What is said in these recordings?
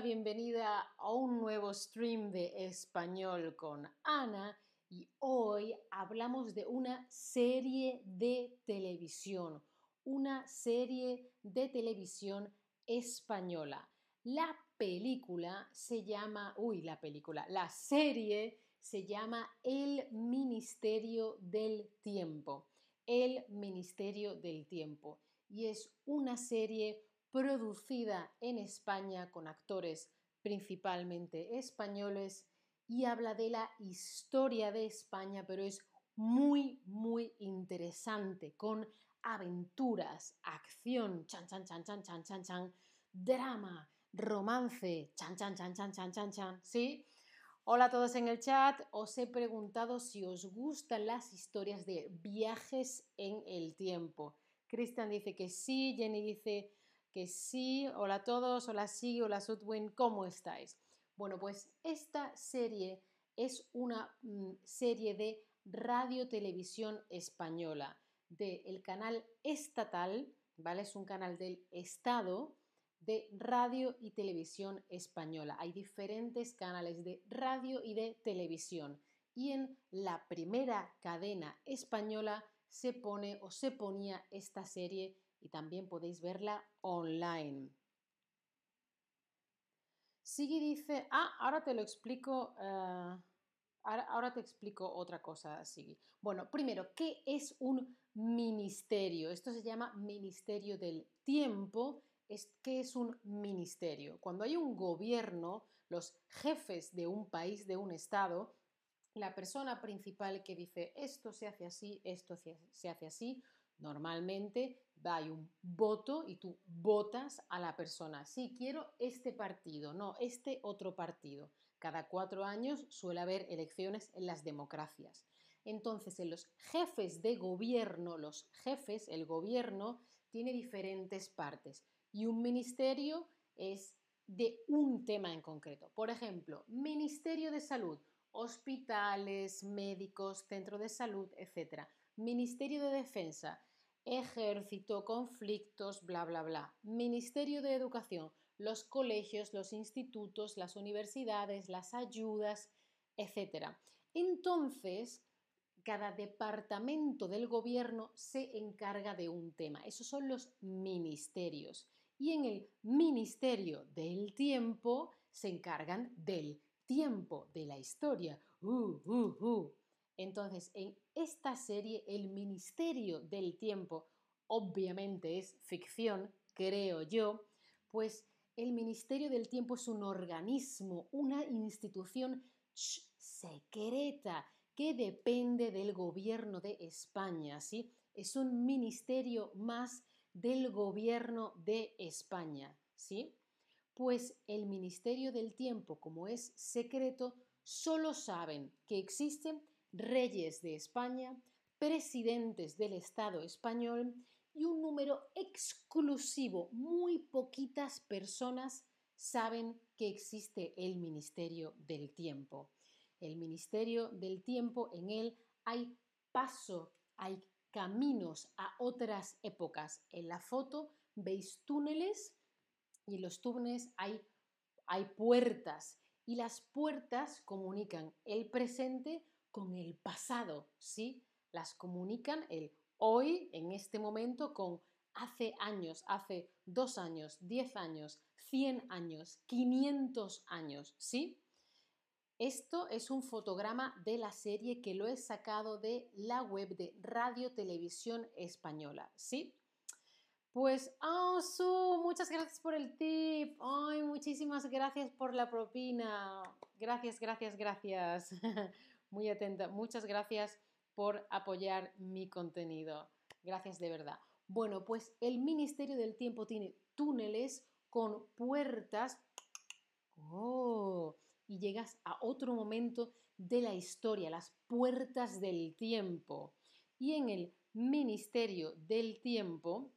bienvenida a un nuevo stream de español con Ana y hoy hablamos de una serie de televisión, una serie de televisión española. La película se llama, uy, la película, la serie se llama El Ministerio del Tiempo. El Ministerio del Tiempo. Y es una serie producida en España con actores principalmente españoles y habla de la historia de España, pero es muy, muy interesante, con aventuras, acción, chan, chan, chan, chan, chan, chan, chan, drama, romance, chan, chan, chan, chan, chan, chan, chan, ¿sí? Hola a todos en el chat, os he preguntado si os gustan las historias de viajes en el tiempo. Cristian dice que sí, Jenny dice que sí. Hola a todos, hola Sí, hola Sudwin, ¿cómo estáis? Bueno, pues esta serie es una mm, serie de radio televisión española del canal estatal, ¿vale? Es un canal del Estado de radio y televisión española. Hay diferentes canales de radio y de televisión. Y en la primera cadena española se pone o se ponía esta serie y también podéis verla online. Sigui dice, ah, ahora te lo explico, eh, ahora, te explico otra cosa, Sigui. Bueno, primero, ¿qué es un ministerio? Esto se llama Ministerio del Tiempo. ¿Qué es un ministerio? Cuando hay un gobierno, los jefes de un país, de un estado, la persona principal que dice esto se hace así, esto se hace así, Normalmente hay un voto y tú votas a la persona. Sí, quiero este partido, no, este otro partido. Cada cuatro años suele haber elecciones en las democracias. Entonces, en los jefes de gobierno, los jefes, el gobierno, tiene diferentes partes. Y un ministerio es de un tema en concreto. Por ejemplo, Ministerio de Salud, hospitales, médicos, centro de salud, etc. Ministerio de Defensa, ejército, conflictos, bla, bla, bla. Ministerio de Educación, los colegios, los institutos, las universidades, las ayudas, etc. Entonces, cada departamento del gobierno se encarga de un tema. Esos son los ministerios. Y en el Ministerio del Tiempo se encargan del tiempo, de la historia. Uh, uh, uh. Entonces, en esta serie, el Ministerio del Tiempo, obviamente es ficción, creo yo, pues el Ministerio del Tiempo es un organismo, una institución secreta que depende del gobierno de España, ¿sí? Es un ministerio más del gobierno de España, ¿sí? Pues el Ministerio del Tiempo, como es secreto, solo saben que existen reyes de España, presidentes del Estado español y un número exclusivo, muy poquitas personas saben que existe el Ministerio del Tiempo. El Ministerio del Tiempo, en él hay paso, hay caminos a otras épocas. En la foto veis túneles y en los túneles hay, hay puertas y las puertas comunican el presente con el pasado, ¿sí? Las comunican el hoy, en este momento, con hace años, hace dos años, diez años, cien años, quinientos años, ¿sí? Esto es un fotograma de la serie que lo he sacado de la web de Radio Televisión Española, ¿sí? Pues, oh, Su, muchas gracias por el tip. Ay, muchísimas gracias por la propina. Gracias, gracias, gracias. muy atenta. Muchas gracias por apoyar mi contenido. Gracias de verdad. Bueno, pues el Ministerio del Tiempo tiene túneles con puertas. Oh, y llegas a otro momento de la historia, las puertas del tiempo. Y en el Ministerio del Tiempo,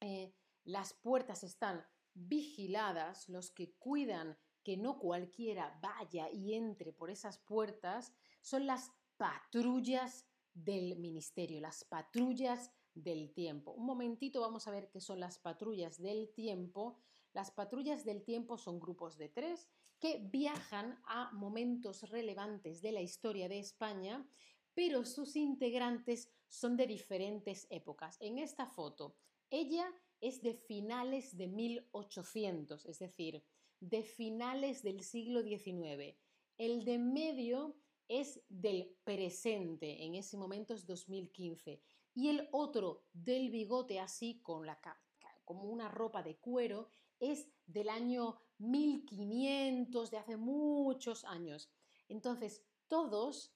eh, las puertas están vigiladas, los que cuidan que no cualquiera vaya y entre por esas puertas, son las patrullas del ministerio, las patrullas del tiempo. Un momentito vamos a ver qué son las patrullas del tiempo. Las patrullas del tiempo son grupos de tres que viajan a momentos relevantes de la historia de España, pero sus integrantes son de diferentes épocas. En esta foto, ella es de finales de 1800, es decir, de finales del siglo XIX. El de medio es del presente, en ese momento es 2015. Y el otro del bigote así, con la, como una ropa de cuero, es del año 1500, de hace muchos años. Entonces, todos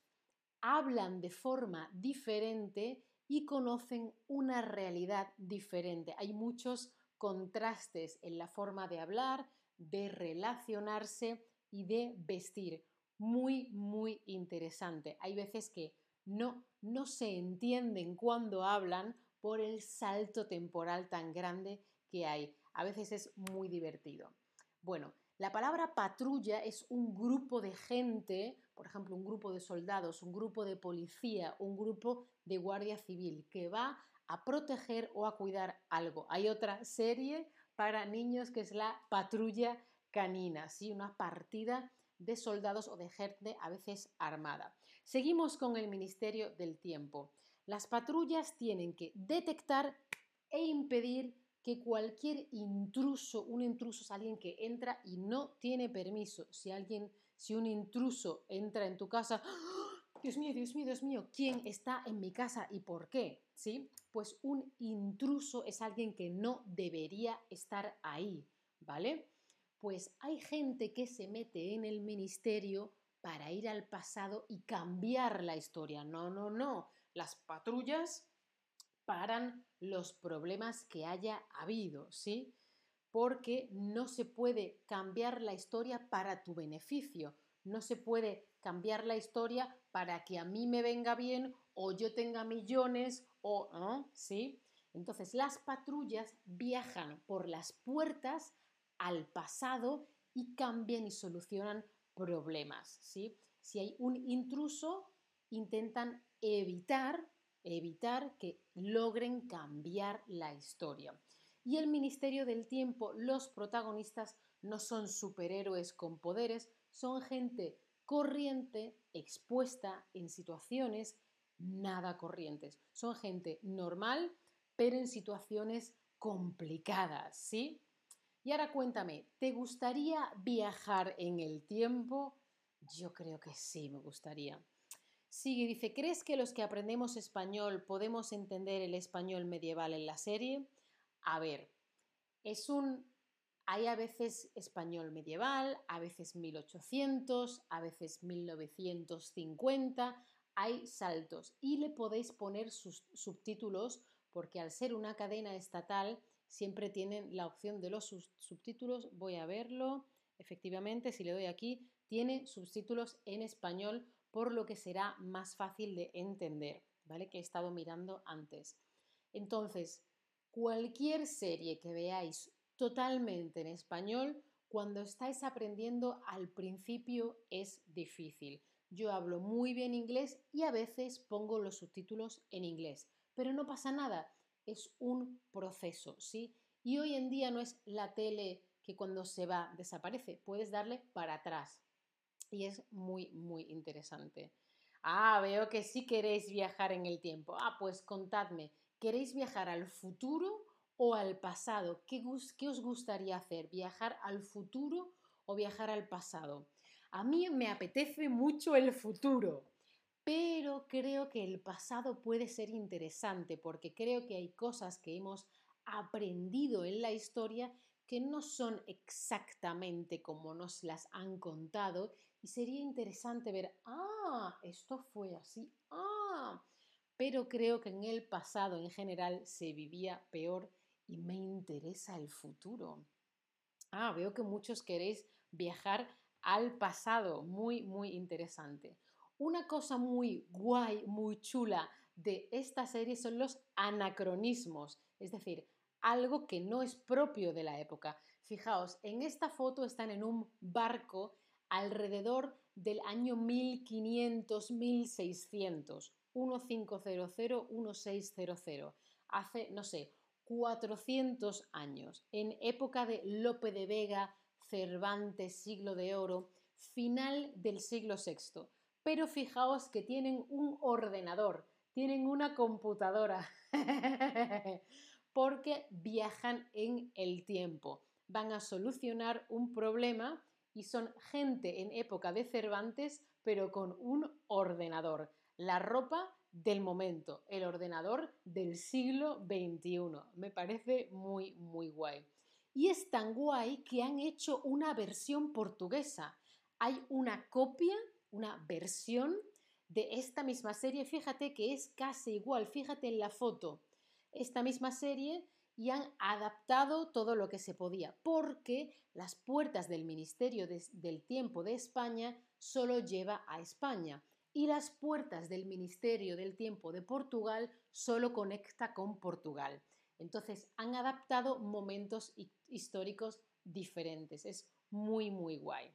hablan de forma diferente y conocen una realidad diferente. Hay muchos contrastes en la forma de hablar, de relacionarse y de vestir. Muy, muy interesante. Hay veces que no, no se entienden cuando hablan por el salto temporal tan grande que hay. A veces es muy divertido. Bueno, la palabra patrulla es un grupo de gente, por ejemplo, un grupo de soldados, un grupo de policía, un grupo de guardia civil que va a proteger o a cuidar algo. Hay otra serie para niños que es la patrulla canina, ¿sí? una partida de soldados o de gente a veces armada. Seguimos con el Ministerio del Tiempo. Las patrullas tienen que detectar e impedir que cualquier intruso, un intruso es alguien que entra y no tiene permiso. Si alguien, si un intruso entra en tu casa. Dios mío, Dios mío, Dios mío, ¿quién está en mi casa y por qué? ¿Sí? Pues un intruso es alguien que no debería estar ahí, ¿vale? Pues hay gente que se mete en el ministerio para ir al pasado y cambiar la historia. No, no, no. Las patrullas paran los problemas que haya habido, ¿sí? Porque no se puede cambiar la historia para tu beneficio, no se puede cambiar la historia para que a mí me venga bien o yo tenga millones o, ¿no? ¿sí? Entonces las patrullas viajan por las puertas al pasado y cambian y solucionan problemas, ¿sí? Si hay un intruso, intentan evitar evitar que logren cambiar la historia. Y el Ministerio del Tiempo, los protagonistas no son superhéroes con poderes, son gente corriente, expuesta en situaciones nada corrientes. Son gente normal, pero en situaciones complicadas, ¿sí? Y ahora cuéntame, ¿te gustaría viajar en el tiempo? Yo creo que sí, me gustaría. Sigue, dice, ¿crees que los que aprendemos español podemos entender el español medieval en la serie? A ver, es un... Hay a veces español medieval, a veces 1800, a veces 1950, hay saltos y le podéis poner sus subtítulos porque al ser una cadena estatal siempre tienen la opción de los subtítulos. Voy a verlo. Efectivamente, si le doy aquí, tiene subtítulos en español por lo que será más fácil de entender, ¿vale? Que he estado mirando antes. Entonces, cualquier serie que veáis totalmente en español, cuando estáis aprendiendo al principio es difícil. Yo hablo muy bien inglés y a veces pongo los subtítulos en inglés, pero no pasa nada, es un proceso, ¿sí? Y hoy en día no es la tele que cuando se va desaparece, puedes darle para atrás, y es muy, muy interesante. Ah, veo que sí queréis viajar en el tiempo. Ah, pues contadme, ¿queréis viajar al futuro o al pasado? ¿Qué, ¿Qué, os gustaría hacer? ¿Viajar al futuro o viajar al pasado? A mí me apetece mucho el futuro, pero creo que el pasado puede ser interesante porque creo que hay cosas que hemos aprendido en la historia que no son exactamente como nos las han contado y sería interesante ver, ah, esto fue así, ah, pero creo que en el pasado en general se vivía peor y me interesa el futuro. Ah, veo que muchos queréis viajar al pasado, muy, muy interesante. Una cosa muy guay, muy chula de esta serie son los anacronismos, es decir, algo que no es propio de la época. Fijaos, en esta foto están en un barco alrededor del año 1500-1600, 1500, 1600. Hace, no sé, 400 años, en época de Lope de Vega, Cervantes, siglo de oro, final del siglo VI. Pero fijaos que tienen un ordenador, tienen una computadora, porque viajan en el tiempo. Van a solucionar un problema y son gente en época de Cervantes, pero con un ordenador. La ropa del momento, el ordenador del siglo XXI. Me parece muy, muy guay. Y es tan guay que han hecho una versión portuguesa. Hay una copia, una versión de esta misma serie. Fíjate que es casi igual, fíjate en la foto. Esta misma serie y han adaptado todo lo que se podía, porque las puertas del Ministerio del Tiempo de España solo lleva a España y las puertas del Ministerio del Tiempo de Portugal solo conecta con Portugal. Entonces han adaptado momentos históricos diferentes. Es muy, muy guay.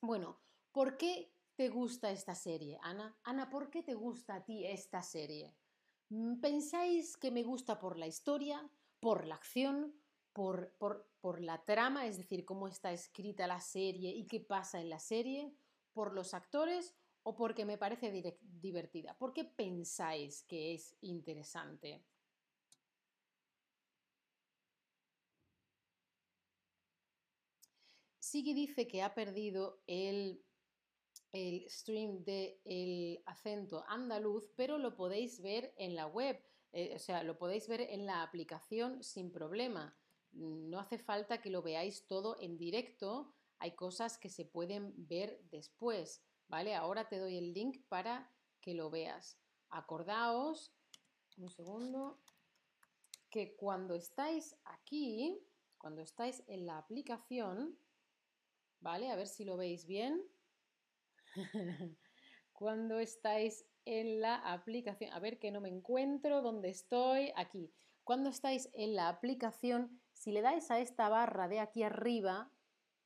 Bueno, ¿por qué te gusta esta serie, Ana? Ana, ¿por qué te gusta a ti esta serie? Mm, ¿Pensáis que me gusta por la historia, por la acción, por, por, por la trama, es decir, cómo está escrita la serie y qué pasa en la serie, por los actores o porque me parece divertida? ¿Por qué pensáis que es interesante? Sigui dice que ha perdido el, el stream del el acento andaluz, pero lo podéis ver en la web, eh, o sea, lo podéis ver en la aplicación sin problema. No hace falta que lo veáis todo en directo, hay cosas que se pueden ver después. ¿Vale? Ahora te doy el link para que lo veas. Acordaos, un segundo, que cuando estáis aquí, cuando estáis en la aplicación, ¿vale? A ver si lo veis bien. cuando estáis en la aplicación, a ver que no me encuentro, ¿dónde estoy? Aquí. Cuando estáis en la aplicación, si le dais a esta barra de aquí arriba,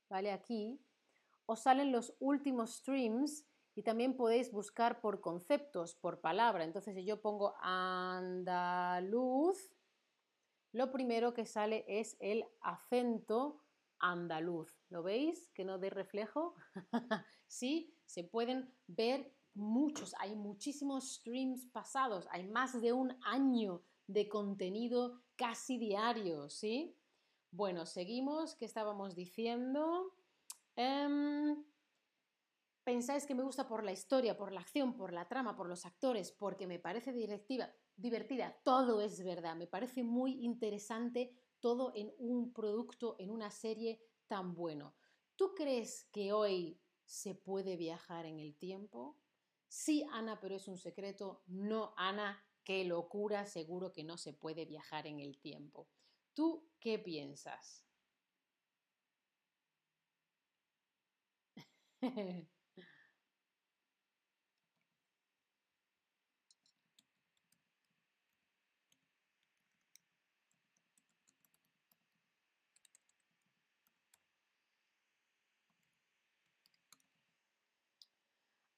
¿vale? Aquí, os salen los últimos streams y también podéis buscar por conceptos, por palabra. Entonces, si yo pongo andaluz, lo primero que sale es el acento andaluz. ¿Lo veis? Que no de reflejo. sí, se pueden ver muchos, hay muchísimos streams pasados, hay más de un año de contenido casi diario, ¿sí? Bueno, seguimos, ¿qué estábamos diciendo? Em, ¿Pensáis que me gusta por la historia, por la acción, por la trama, por los actores, porque me parece directiva, divertida? Todo es verdad, me parece muy interesante todo en un producto, en una serie tan bueno. ¿Tú crees que hoy se puede viajar en el tiempo? Sí, Ana, pero es un secreto. No, Ana, qué locura, seguro que no se puede viajar en el tiempo. ¿Tú qué piensas?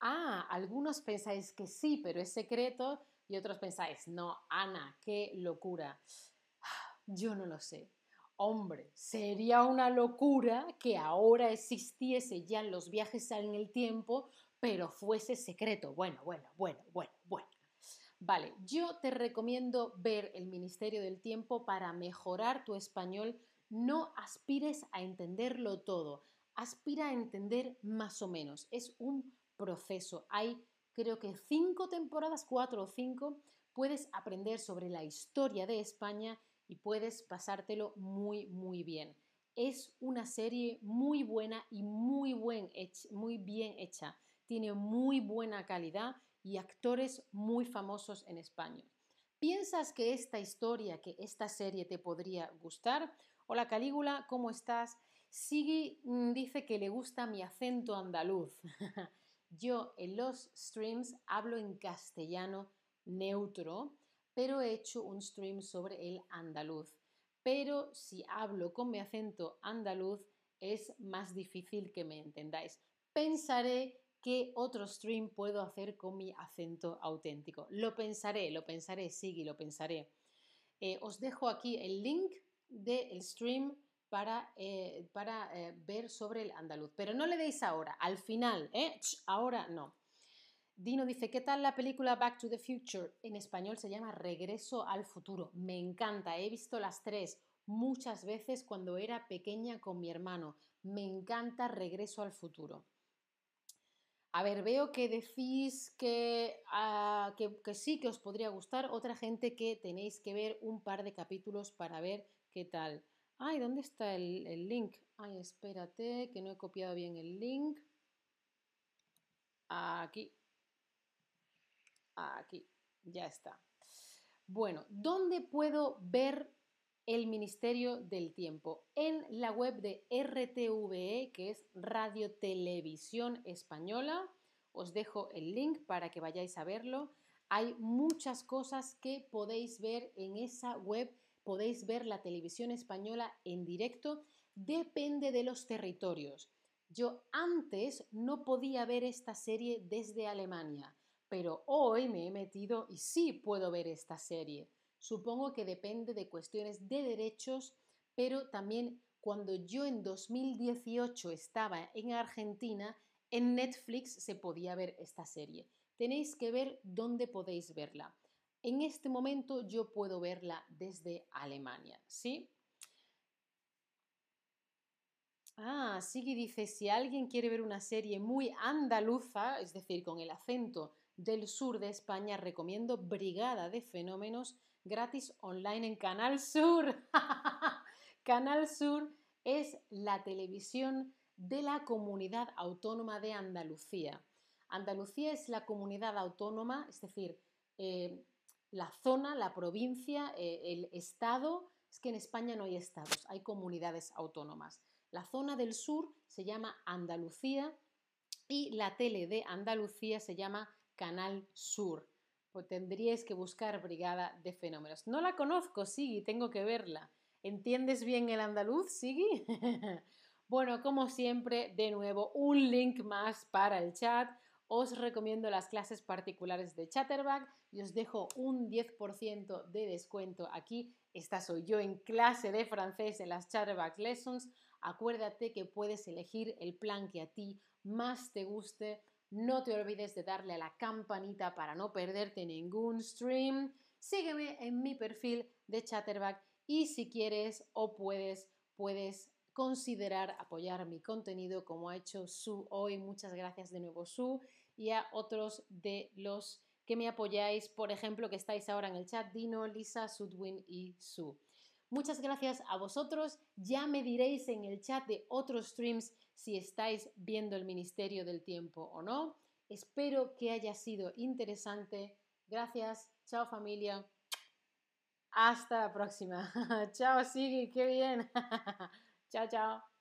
Ah, algunos pensáis que sí, pero es secreto, y otros pensáis, no, Ana, qué locura. Yo no lo sé. Hombre, sería una locura que ahora existiese ya los viajes en el tiempo, pero fuese secreto. Bueno, bueno, bueno, bueno, bueno. Vale, yo te recomiendo ver el Ministerio del Tiempo para mejorar tu español. No aspires a entenderlo todo, aspira a entender más o menos. Es un proceso. Hay creo que cinco temporadas, cuatro o cinco, puedes aprender sobre la historia de España y puedes pasártelo muy, muy bien. Es una serie muy buena y muy, buen muy bien hecha. Tiene muy buena calidad y actores muy famosos en España. ¿Piensas que esta historia, que esta serie te podría gustar? Hola Calígula, ¿cómo estás? Sigui mm, dice que le gusta mi acento andaluz. Yo en los streams hablo en castellano neutro pero he hecho un stream sobre el andaluz. Pero si hablo con mi acento andaluz es más difícil que me entendáis. Pensaré qué otro stream puedo hacer con mi acento auténtico. Lo pensaré, lo pensaré, sigue, lo pensaré. Eh, os dejo aquí el link del stream para, eh, para eh, ver sobre el andaluz. Pero no le deis ahora, al final, ¿eh? ahora no. Dino dice, ¿qué tal la película Back to the Future? En español se llama Regreso al futuro. Me encanta, he visto las tres muchas veces cuando era pequeña con mi hermano. Me encanta Regreso al futuro. A ver, veo que decís ah, que, que, sí, que os podría gustar. Otra gente que tenéis que ver un par de capítulos para ver qué tal. Ay, ¿dónde está el, el link? Ay, espérate, que no he copiado bien el link. Aquí. Aquí. Ya está. Bueno, ¿dónde puedo ver el Ministerio del Tiempo? En la web de RTVE, que es Radio Televisión Española. Os dejo el link para que vayáis a verlo. Hay muchas cosas que podéis ver en esa web podéis ver la televisión española en directo, depende de los territorios. Yo antes no podía ver esta serie desde Alemania, pero hoy me he metido y sí puedo ver esta serie. Supongo que depende de cuestiones de derechos, pero también cuando yo en 2018 estaba en Argentina, en Netflix se podía ver esta serie. Tenéis que ver dónde podéis verla. En este momento yo puedo verla desde Alemania, ¿sí? Ah, Sigui dice, si alguien quiere ver una serie muy andaluza, es decir, con el acento del sur de España, recomiendo Brigada de Fenómenos gratis online en Canal Sur. Canal Sur es la televisión de la comunidad autónoma de Andalucía. Andalucía es la comunidad autónoma, es decir, eh, la zona, la provincia, eh, el estado, es que en España no hay estados, hay comunidades autónomas. La zona del sur se llama Andalucía y la tele de Andalucía se llama Canal Sur. Pues tendríais que buscar Brigada de Fenómenos. No la conozco, Sigui, tengo que verla. ¿Entiendes bien el andaluz, Sigui? bueno, como siempre, de nuevo, un link más para el chat os recomiendo las clases particulares de Chatterback y os dejo un 10% de descuento aquí. Esta soy yo en clase de francés en las Chatterback Lessons. Acuérdate que puedes elegir el plan que a ti más te guste. No te olvides de darle a la campanita para no perderte ningún stream. Sígueme en mi perfil de Chatterback y si quieres o puedes, puedes considerar apoyar mi contenido como ha hecho Su hoy. Muchas gracias de nuevo Su y a otros de los que me apoyáis, por ejemplo, que estáis ahora en el chat, Dino, Lisa, Sudwin y Su. Muchas gracias a vosotros. Ya me diréis en el chat de otros streams si estáis viendo el Ministerio del Tiempo o no. Espero que haya sido interesante. Gracias. Chao familia. Hasta la próxima. chao Sigui, qué bien. chao, chao.